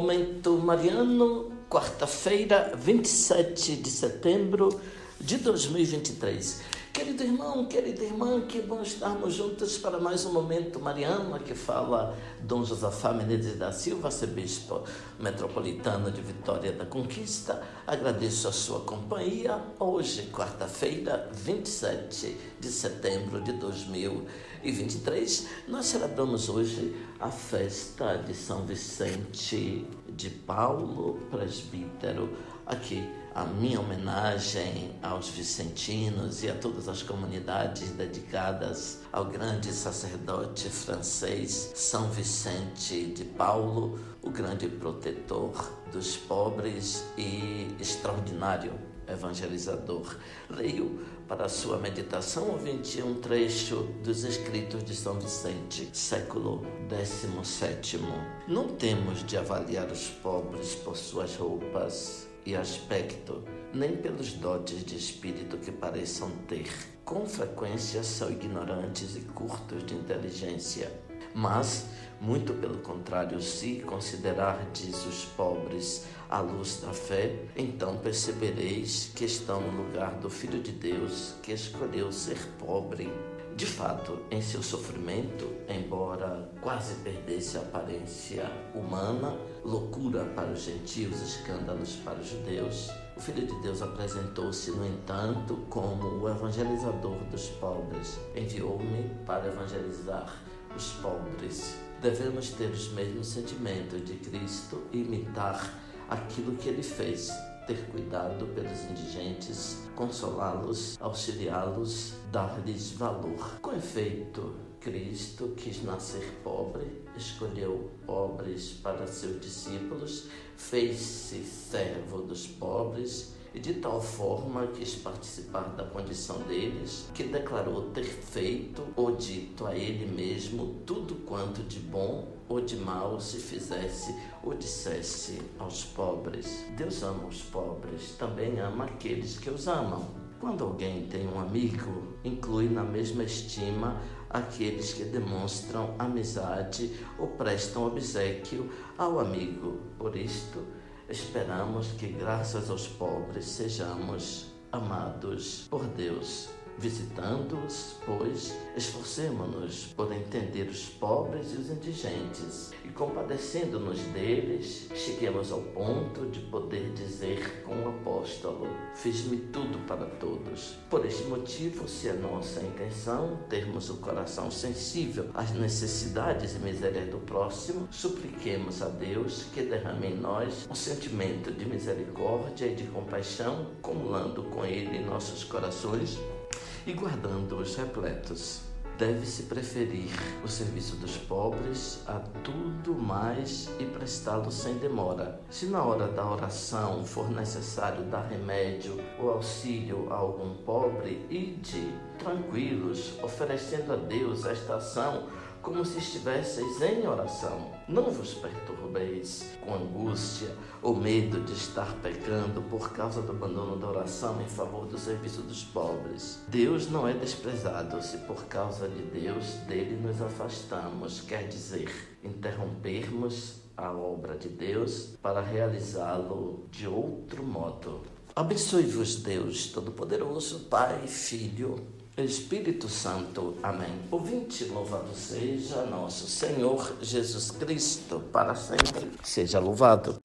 Momento Mariano, quarta-feira, 27 de setembro de 2023. Querido irmão, querida irmã, que bom estarmos juntos para mais um momento mariano, que fala Dom Josafá Menezes da Silva, arcebispo metropolitano de Vitória da Conquista. Agradeço a sua companhia. Hoje, quarta-feira, 27 de setembro de 2023, nós celebramos hoje a festa de São Vicente de Paulo, presbítero, aqui a minha homenagem aos vicentinos e a todas as comunidades dedicadas ao grande sacerdote francês São Vicente de Paulo, o grande protetor dos pobres e extraordinário evangelizador. Leio para a sua meditação o 21 trecho dos escritos de São Vicente, século 17. Não temos de avaliar os pobres por suas roupas e aspecto, nem pelos dotes de espírito que pareçam ter. Com frequência são ignorantes e curtos de inteligência. Mas, muito pelo contrário, se considerardes os pobres à luz da fé, então percebereis que estão no lugar do Filho de Deus que escolheu ser pobre de fato, em seu sofrimento, embora quase perdesse a aparência humana, loucura para os gentios, escândalos para os judeus, o Filho de Deus apresentou-se, no entanto, como o evangelizador dos pobres. Enviou-me para evangelizar os pobres. Devemos ter os mesmos sentimentos de Cristo e imitar aquilo que ele fez ter cuidado pelos indigentes, consolá-los, auxiliá-los, dar-lhes valor. Com efeito, Cristo quis nascer pobre, escolheu pobres para seus discípulos, fez-se servo dos pobres e de tal forma quis participar da condição deles, que declarou ter feito ou dito a ele mesmo tudo quanto de bom ou de mal se fizesse ou dissesse aos pobres. Deus ama os pobres, também ama aqueles que os amam. Quando alguém tem um amigo, inclui na mesma estima aqueles que demonstram amizade ou prestam obsequio ao amigo. Por isto, Esperamos que, graças aos pobres, sejamos amados por Deus. Visitando-os, pois, esforcemo-nos por entender os pobres e os indigentes, e compadecendo-nos deles, cheguemos ao ponto de poder dizer com o apóstolo: Fiz-me tudo para todos. Por este motivo, se é nossa intenção termos o coração sensível às necessidades e misérias do próximo, supliquemos a Deus que derrame em nós um sentimento de misericórdia e de compaixão, acumulando com ele em nossos corações e guardando-os repletos. Deve-se preferir o serviço dos pobres a tudo mais e prestá-lo sem demora. Se na hora da oração for necessário dar remédio ou auxílio a algum pobre, ide tranquilos, oferecendo a Deus esta ação como se estivesseis em oração. Não vos perturbeis com angústia ou medo de estar pecando por causa do abandono da oração em favor do serviço dos pobres. Deus não é desprezado se por causa de Deus dele nos afastamos, quer dizer, interrompermos a obra de Deus para realizá-lo de outro modo. Abençoe-vos, Deus Todo-Poderoso, Pai, Filho Espírito Santo. Amém. Ouvinte, louvado seja nosso Senhor Jesus Cristo, para sempre seja louvado.